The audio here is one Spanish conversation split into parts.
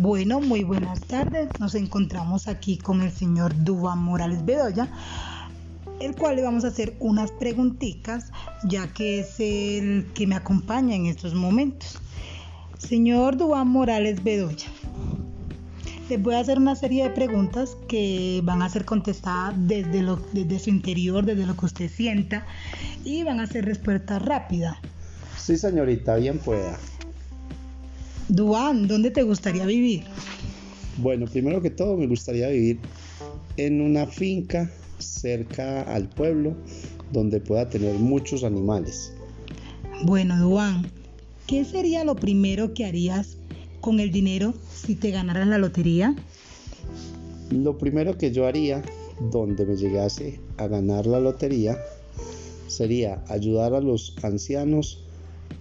Bueno, muy buenas tardes. Nos encontramos aquí con el señor Dubán Morales Bedoya, el cual le vamos a hacer unas preguntitas, ya que es el que me acompaña en estos momentos. Señor Dubán Morales Bedoya, les voy a hacer una serie de preguntas que van a ser contestadas desde, desde su interior, desde lo que usted sienta, y van a ser respuestas rápidas. Sí, señorita, bien pueda. Duan, ¿dónde te gustaría vivir? Bueno, primero que todo me gustaría vivir en una finca cerca al pueblo donde pueda tener muchos animales. Bueno, Duan, ¿qué sería lo primero que harías con el dinero si te ganaras la lotería? Lo primero que yo haría donde me llegase a ganar la lotería sería ayudar a los ancianos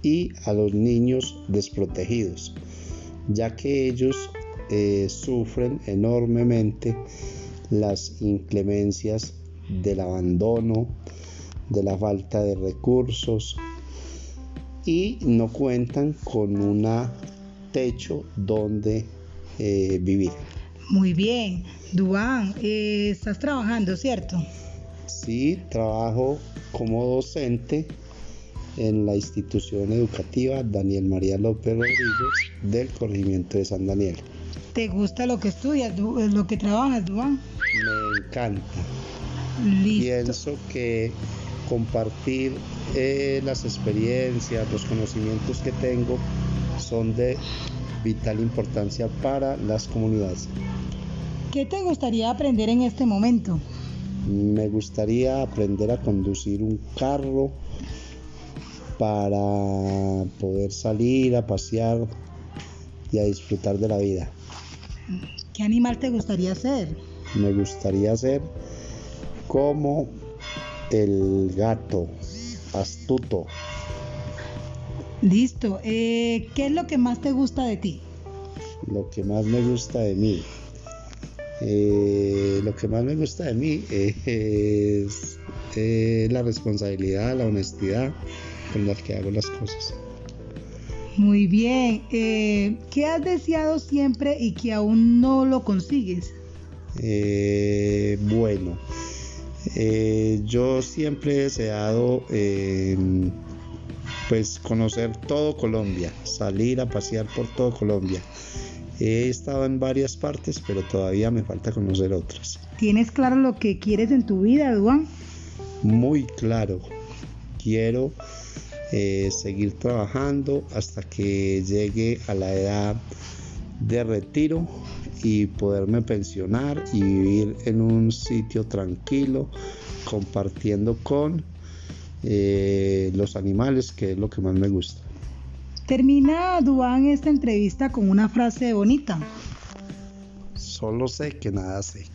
y a los niños desprotegidos, ya que ellos eh, sufren enormemente las inclemencias del abandono, de la falta de recursos y no cuentan con un techo donde eh, vivir. Muy bien, Duan, eh, estás trabajando, ¿cierto? Sí, trabajo como docente en la institución educativa Daniel María López Rodríguez del corregimiento de San Daniel. ¿Te gusta lo que estudias, eh, lo que trabajas, Duan? Me encanta. Listo. Pienso que compartir eh, las experiencias, los conocimientos que tengo son de vital importancia para las comunidades. ¿Qué te gustaría aprender en este momento? Me gustaría aprender a conducir un carro para poder salir a pasear y a disfrutar de la vida. ¿Qué animal te gustaría ser? Me gustaría ser como el gato, astuto. Listo. Eh, ¿Qué es lo que más te gusta de ti? Lo que más me gusta de mí. Eh, lo que más me gusta de mí es, es la responsabilidad, la honestidad con la que hago las cosas. Muy bien. Eh, ¿Qué has deseado siempre y que aún no lo consigues? Eh, bueno, eh, yo siempre he deseado em, pues conocer todo Colombia, salir a pasear por todo Colombia. He estado en varias partes, pero todavía me falta conocer otras. ¿Tienes claro lo que quieres en tu vida, Duan? Muy claro. Quiero eh, seguir trabajando hasta que llegue a la edad de retiro y poderme pensionar y vivir en un sitio tranquilo compartiendo con eh, los animales que es lo que más me gusta. Termina Duan esta entrevista con una frase bonita. Solo sé que nada sé.